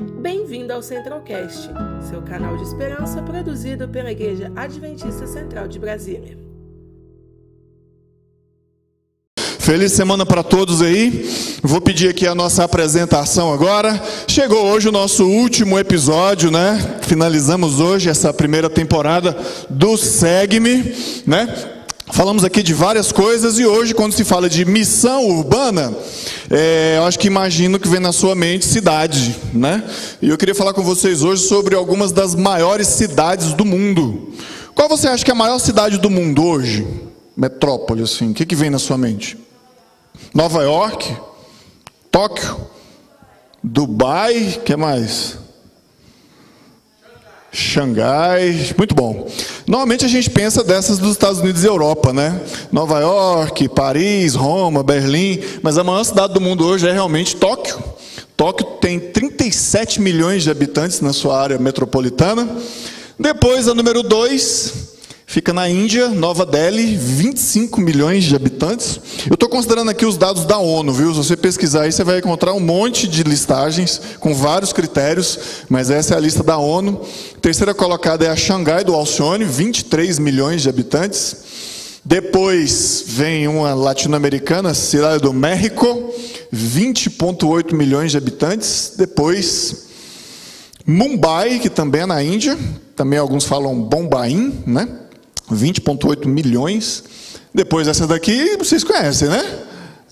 Bem-vindo ao Centralcast, seu canal de esperança produzido pela Igreja Adventista Central de Brasília. Feliz semana para todos aí. Vou pedir aqui a nossa apresentação agora. Chegou hoje o nosso último episódio, né? Finalizamos hoje essa primeira temporada do Segue-me, né? Falamos aqui de várias coisas e hoje, quando se fala de missão urbana, é, eu acho que imagino que vem na sua mente cidade, né? E eu queria falar com vocês hoje sobre algumas das maiores cidades do mundo. Qual você acha que é a maior cidade do mundo hoje? Metrópole, assim. O que, que vem na sua mente? Nova York? Tóquio? Dubai? que mais? Xangai, muito bom. Normalmente a gente pensa dessas dos Estados Unidos e Europa, né? Nova York, Paris, Roma, Berlim, mas a maior cidade do mundo hoje é realmente Tóquio. Tóquio tem 37 milhões de habitantes na sua área metropolitana. Depois, a número 2, Fica na Índia, Nova Delhi, 25 milhões de habitantes. Eu estou considerando aqui os dados da ONU, viu? Se você pesquisar aí, você vai encontrar um monte de listagens com vários critérios, mas essa é a lista da ONU. Terceira colocada é a Xangai do Alcione, 23 milhões de habitantes. Depois vem uma latino-americana, Cidade do México, 20,8 milhões de habitantes. Depois, Mumbai, que também é na Índia, também alguns falam Bombaim, né? 20,8 milhões. Depois essa daqui, vocês conhecem, né?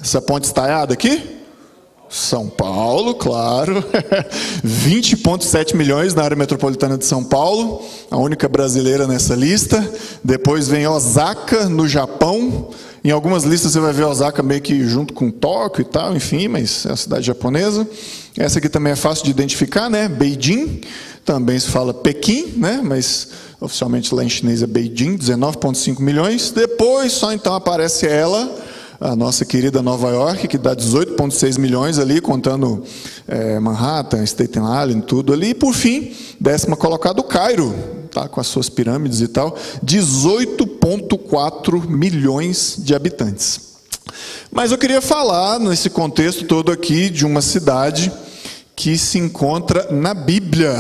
Essa ponte estaiada aqui. São Paulo, claro. 20,7 milhões na área metropolitana de São Paulo, a única brasileira nessa lista. Depois vem Osaka, no Japão. Em algumas listas você vai ver Osaka meio que junto com Tóquio e tal, enfim, mas é a cidade japonesa. Essa aqui também é fácil de identificar, né? Beijing, também se fala Pequim, né? Mas oficialmente lá em chinês é Beijing, 19,5 milhões. Depois só então aparece ela, a nossa querida Nova York, que dá 18,6 milhões ali, contando é, Manhattan, Staten Island, tudo ali. E por fim, décima colocada o Cairo, tá, com as suas pirâmides e tal, 18,4 milhões de habitantes. Mas eu queria falar, nesse contexto todo aqui, de uma cidade que se encontra na Bíblia.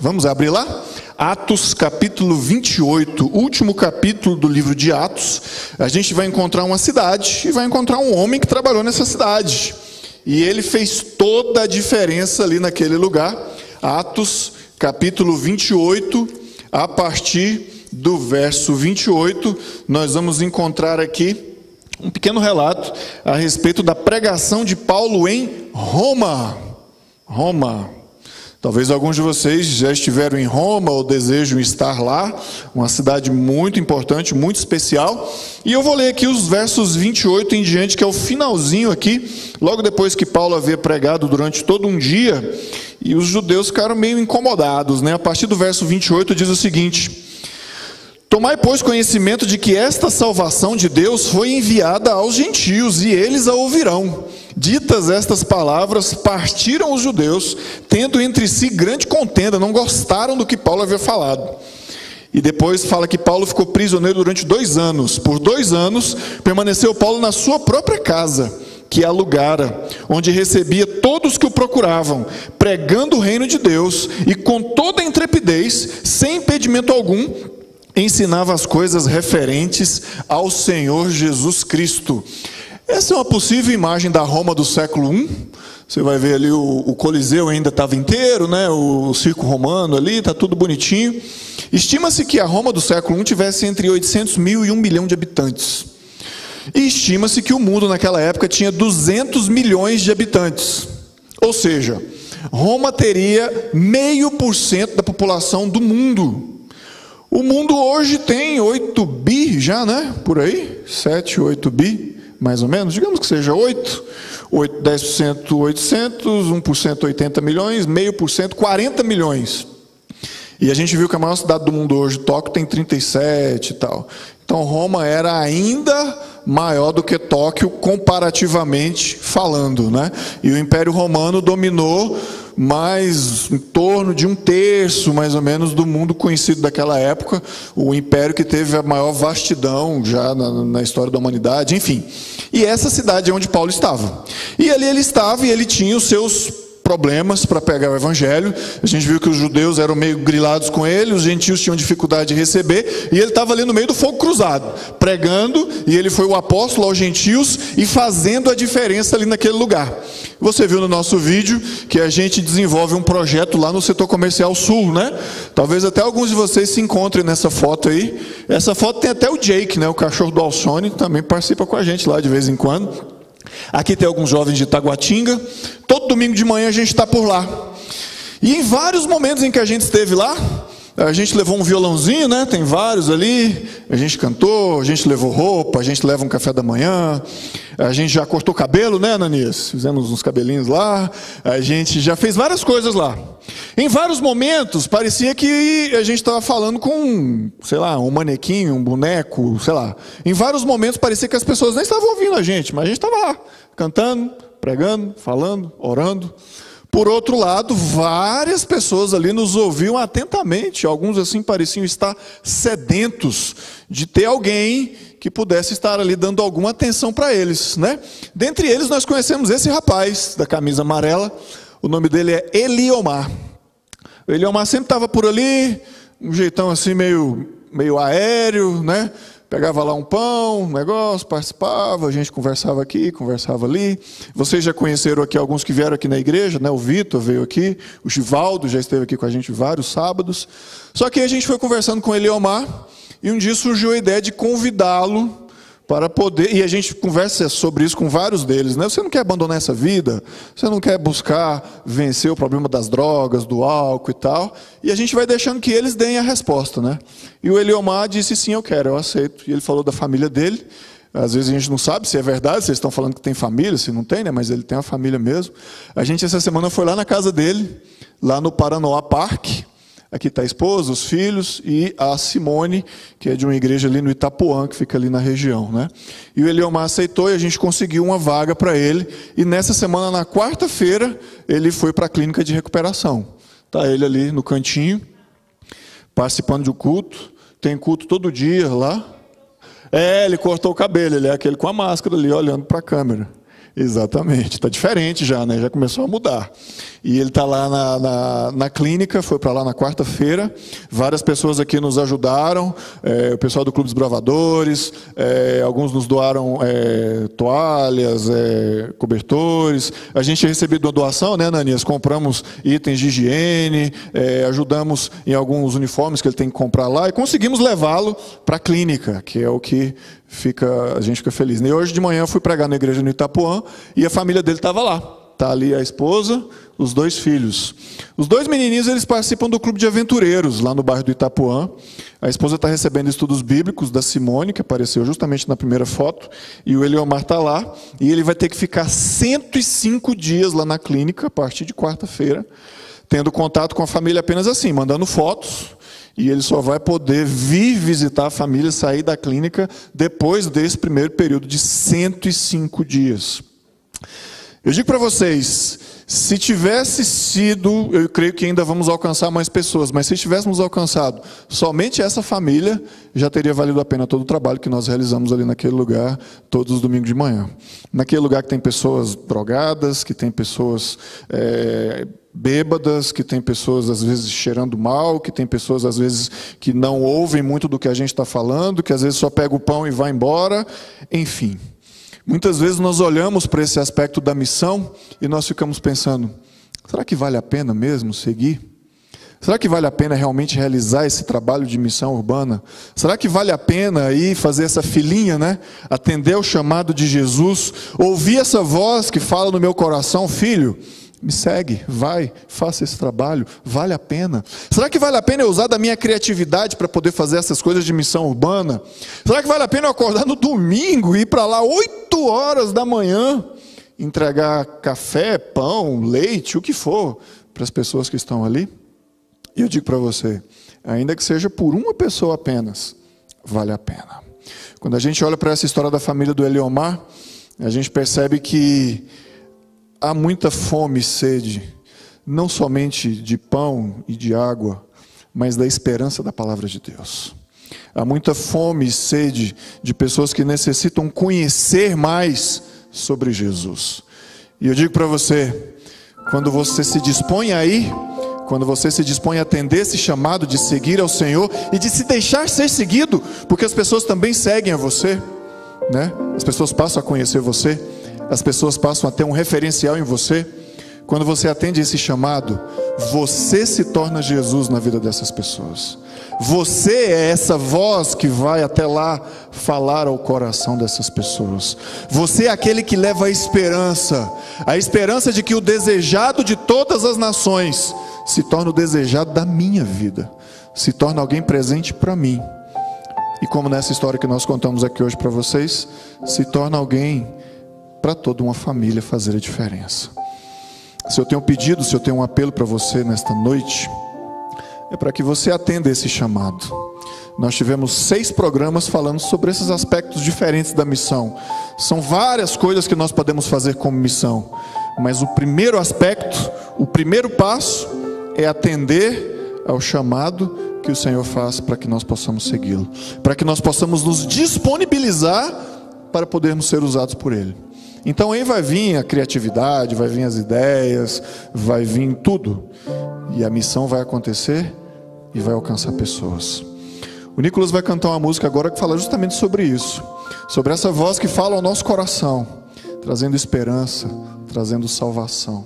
Vamos abrir lá? Atos capítulo 28, último capítulo do livro de Atos, a gente vai encontrar uma cidade e vai encontrar um homem que trabalhou nessa cidade. E ele fez toda a diferença ali naquele lugar. Atos capítulo 28, a partir do verso 28, nós vamos encontrar aqui um pequeno relato a respeito da pregação de Paulo em Roma. Roma. Talvez alguns de vocês já estiveram em Roma ou desejam estar lá, uma cidade muito importante, muito especial. E eu vou ler aqui os versos 28 em diante, que é o finalzinho aqui, logo depois que Paulo havia pregado durante todo um dia, e os judeus ficaram meio incomodados, né? A partir do verso 28 diz o seguinte: Tomai, pois, conhecimento de que esta salvação de Deus foi enviada aos gentios, e eles a ouvirão. Ditas estas palavras, partiram os judeus, tendo entre si grande contenda, não gostaram do que Paulo havia falado. E depois fala que Paulo ficou prisioneiro durante dois anos. Por dois anos permaneceu Paulo na sua própria casa, que alugara, onde recebia todos que o procuravam, pregando o reino de Deus e com toda intrepidez, sem impedimento algum, ensinava as coisas referentes ao Senhor Jesus Cristo. Essa é uma possível imagem da Roma do século I. Você vai ver ali o, o Coliseu ainda estava inteiro, né? o, o circo romano ali, está tudo bonitinho. Estima-se que a Roma do século I tivesse entre 800 mil e 1 milhão de habitantes. E estima-se que o mundo naquela época tinha 200 milhões de habitantes. Ou seja, Roma teria meio por cento da população do mundo. O mundo hoje tem 8 bi já, né? Por aí, 7, 8 bi mais ou menos, digamos que seja 8, 8 10% 800, 1% 80 milhões, meio por cento 40 milhões. E a gente viu que a maior cidade do mundo hoje, Tóquio, tem 37 e tal. Então Roma era ainda maior do que Tóquio comparativamente falando, né? E o Império Romano dominou mais em torno de um terço, mais ou menos, do mundo conhecido daquela época, o império que teve a maior vastidão já na, na história da humanidade, enfim. E essa cidade é onde Paulo estava. E ali ele estava e ele tinha os seus problemas para pegar o evangelho. A gente viu que os judeus eram meio grilados com ele, os gentios tinham dificuldade de receber, e ele estava ali no meio do fogo cruzado, pregando, e ele foi o apóstolo aos gentios e fazendo a diferença ali naquele lugar. Você viu no nosso vídeo que a gente desenvolve um projeto lá no setor comercial sul, né? Talvez até alguns de vocês se encontrem nessa foto aí. Essa foto tem até o Jake, né? O cachorro do Alcione, também participa com a gente lá de vez em quando. Aqui tem alguns jovens de Taguatinga. Todo domingo de manhã a gente está por lá. E em vários momentos em que a gente esteve lá, a gente levou um violãozinho, né? Tem vários ali. A gente cantou, a gente levou roupa, a gente leva um café da manhã. A gente já cortou cabelo, né, Ananias? Fizemos uns cabelinhos lá. A gente já fez várias coisas lá. Em vários momentos, parecia que a gente estava falando com, sei lá, um manequim, um boneco, sei lá. Em vários momentos, parecia que as pessoas nem estavam ouvindo a gente, mas a gente estava lá, cantando, pregando, falando, orando. Por outro lado, várias pessoas ali nos ouviam atentamente, alguns assim pareciam estar sedentos de ter alguém que pudesse estar ali dando alguma atenção para eles, né? Dentre eles nós conhecemos esse rapaz da camisa amarela, o nome dele é Eliomar. O Eliomar sempre estava por ali, um jeitão assim meio meio aéreo, né? Pegava lá um pão, um negócio, participava, a gente conversava aqui, conversava ali. Vocês já conheceram aqui alguns que vieram aqui na igreja, né? O Vitor veio aqui, o Givaldo já esteve aqui com a gente vários sábados. Só que a gente foi conversando com ele, Omar, e um dia surgiu a ideia de convidá-lo para poder, e a gente conversa sobre isso com vários deles, né? Você não quer abandonar essa vida, você não quer buscar vencer o problema das drogas, do álcool e tal, e a gente vai deixando que eles deem a resposta, né? E o Eliomar disse sim, eu quero, eu aceito. E ele falou da família dele. Às vezes a gente não sabe se é verdade, se eles estão falando que tem família, se não tem, né? Mas ele tem a família mesmo. A gente essa semana foi lá na casa dele, lá no Paranoá Parque. Aqui está a esposa, os filhos e a Simone, que é de uma igreja ali no Itapuã, que fica ali na região. Né? E o Eliomar aceitou e a gente conseguiu uma vaga para ele. E nessa semana, na quarta-feira, ele foi para a clínica de recuperação. Está ele ali no cantinho, participando de um culto. Tem culto todo dia lá. É, ele cortou o cabelo, ele é aquele com a máscara ali, olhando para a câmera. Exatamente, está diferente já, né? Já começou a mudar. E ele está lá na, na, na, clínica, foi para lá na quarta-feira. Várias pessoas aqui nos ajudaram, é, o pessoal do Clube dos Bravadores, é, alguns nos doaram é, toalhas, é, cobertores. A gente recebido uma doação, né, Nanias? Compramos itens de higiene, é, ajudamos em alguns uniformes que ele tem que comprar lá e conseguimos levá-lo para a clínica, que é o que fica, a gente fica feliz. E hoje de manhã eu fui pregar na igreja no Itapuã e a família dele estava lá. Está ali a esposa, os dois filhos. Os dois menininhos eles participam do clube de aventureiros lá no bairro do Itapuã. A esposa está recebendo estudos bíblicos da Simone, que apareceu justamente na primeira foto, e o Eliomar está lá. E ele vai ter que ficar 105 dias lá na clínica, a partir de quarta-feira, tendo contato com a família apenas assim, mandando fotos e ele só vai poder vir visitar a família, sair da clínica, depois desse primeiro período de 105 dias. Eu digo para vocês, se tivesse sido, eu creio que ainda vamos alcançar mais pessoas, mas se tivéssemos alcançado somente essa família, já teria valido a pena todo o trabalho que nós realizamos ali naquele lugar, todos os domingos de manhã. Naquele lugar que tem pessoas drogadas, que tem pessoas é, bêbadas, que tem pessoas às vezes cheirando mal, que tem pessoas às vezes que não ouvem muito do que a gente está falando, que às vezes só pega o pão e vai embora, enfim. Muitas vezes nós olhamos para esse aspecto da missão e nós ficamos pensando: será que vale a pena mesmo seguir? Será que vale a pena realmente realizar esse trabalho de missão urbana? Será que vale a pena aí fazer essa filinha, né? Atender o chamado de Jesus, ouvir essa voz que fala no meu coração, filho, me segue, vai, faça esse trabalho, vale a pena. Será que vale a pena eu usar da minha criatividade para poder fazer essas coisas de missão urbana? Será que vale a pena eu acordar no domingo e ir para lá 8 horas da manhã, entregar café, pão, leite, o que for, para as pessoas que estão ali? E eu digo para você, ainda que seja por uma pessoa apenas, vale a pena. Quando a gente olha para essa história da família do Eliomar, a gente percebe que há muita fome e sede, não somente de pão e de água, mas da esperança da palavra de Deus. Há muita fome e sede de pessoas que necessitam conhecer mais sobre Jesus. E eu digo para você, quando você se dispõe a ir, quando você se dispõe a atender esse chamado de seguir ao Senhor e de se deixar ser seguido, porque as pessoas também seguem a você, né? As pessoas passam a conhecer você, as pessoas passam a ter um referencial em você. Quando você atende esse chamado, você se torna Jesus na vida dessas pessoas. Você é essa voz que vai até lá falar ao coração dessas pessoas. Você é aquele que leva a esperança, a esperança de que o desejado de todas as nações se torna o desejado da minha vida, se torna alguém presente para mim. E como nessa história que nós contamos aqui hoje para vocês, se torna alguém para toda uma família fazer a diferença. Se eu tenho um pedido, se eu tenho um apelo para você nesta noite, é para que você atenda esse chamado. Nós tivemos seis programas falando sobre esses aspectos diferentes da missão. São várias coisas que nós podemos fazer como missão, mas o primeiro aspecto, o primeiro passo, é atender ao chamado que o Senhor faz para que nós possamos segui-lo, para que nós possamos nos disponibilizar para podermos ser usados por Ele. Então aí vai vir a criatividade, vai vir as ideias, vai vir tudo, e a missão vai acontecer e vai alcançar pessoas. O Nicolas vai cantar uma música agora que fala justamente sobre isso, sobre essa voz que fala ao nosso coração, trazendo esperança, trazendo salvação.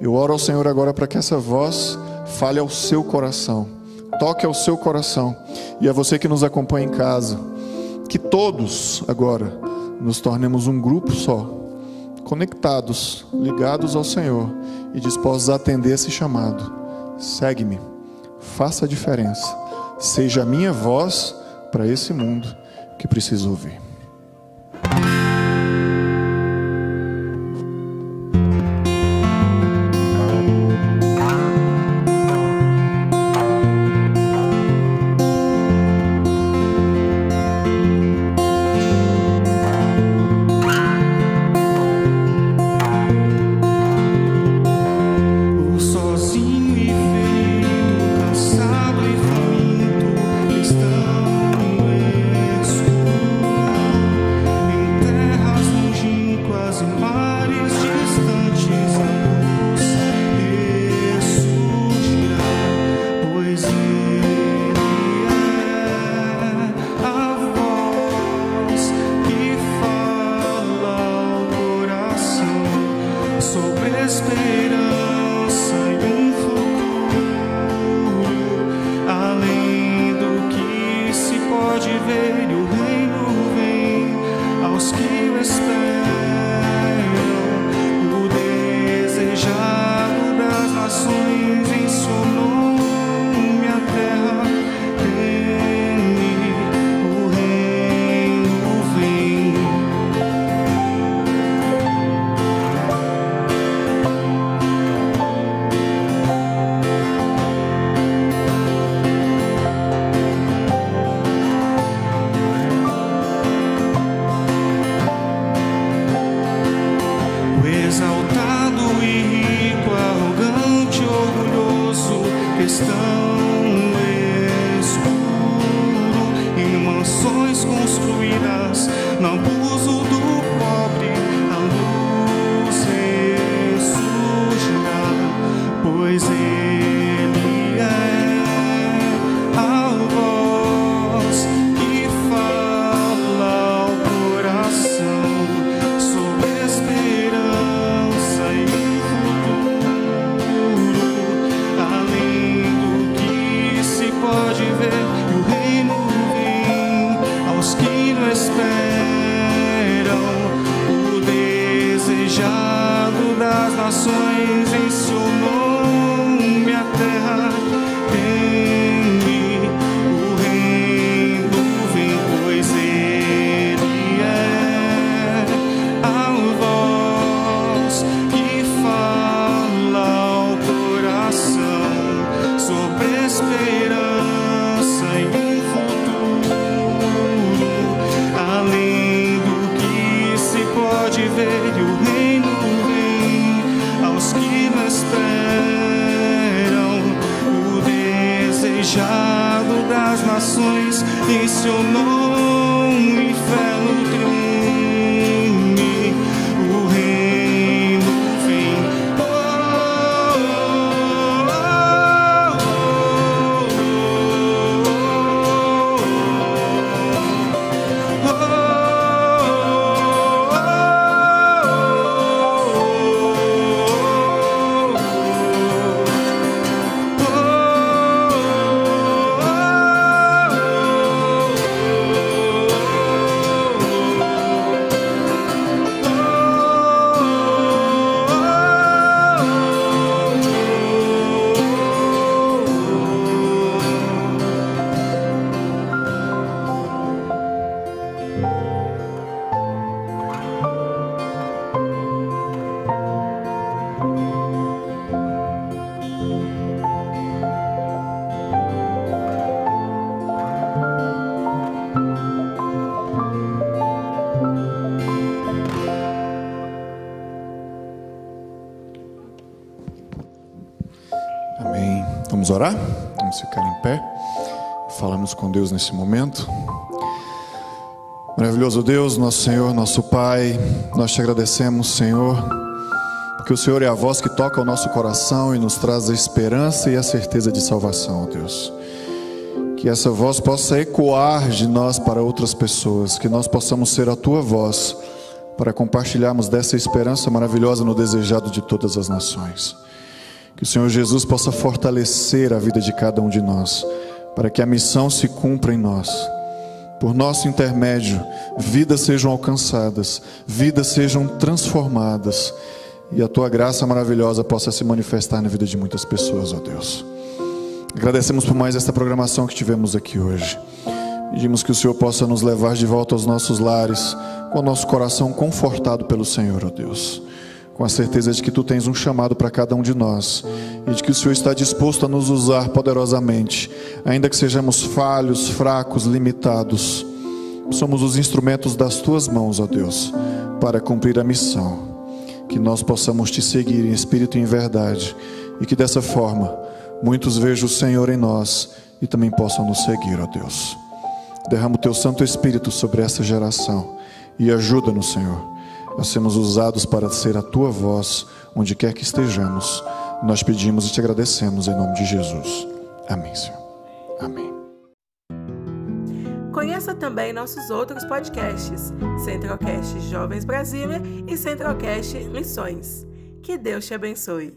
Eu oro ao Senhor agora para que essa voz fale ao seu coração, toque ao seu coração e a você que nos acompanha em casa, que todos agora nos tornemos um grupo só, conectados, ligados ao Senhor e dispostos a atender esse chamado. Segue-me faça a diferença. Seja a minha voz para esse mundo que precisa ouvir. He orar? Vamos ficar em pé. Falamos com Deus nesse momento. Maravilhoso Deus, nosso Senhor, nosso Pai, nós te agradecemos, Senhor, porque o Senhor é a voz que toca o nosso coração e nos traz a esperança e a certeza de salvação, Deus. Que essa voz possa ecoar de nós para outras pessoas, que nós possamos ser a tua voz para compartilharmos dessa esperança maravilhosa no desejado de todas as nações. Que o Senhor Jesus possa fortalecer a vida de cada um de nós, para que a missão se cumpra em nós por nosso intermédio, vidas sejam alcançadas, vidas sejam transformadas e a tua graça maravilhosa possa se manifestar na vida de muitas pessoas, ó Deus. Agradecemos por mais esta programação que tivemos aqui hoje. Pedimos que o Senhor possa nos levar de volta aos nossos lares, com o nosso coração confortado pelo Senhor, ó Deus. Com a certeza de que tu tens um chamado para cada um de nós e de que o Senhor está disposto a nos usar poderosamente, ainda que sejamos falhos, fracos, limitados. Somos os instrumentos das tuas mãos, ó Deus, para cumprir a missão. Que nós possamos te seguir em espírito e em verdade, e que dessa forma muitos vejam o Senhor em nós e também possam nos seguir, ó Deus. Derrama o teu Santo Espírito sobre essa geração e ajuda-nos, Senhor, a sermos usados para ser a tua voz onde quer que estejamos nós pedimos e te agradecemos em nome de Jesus. Amém, Senhor. Amém. Conheça também nossos outros podcasts: Centralcast Jovens Brasília e Centralcast Missões. Que Deus te abençoe.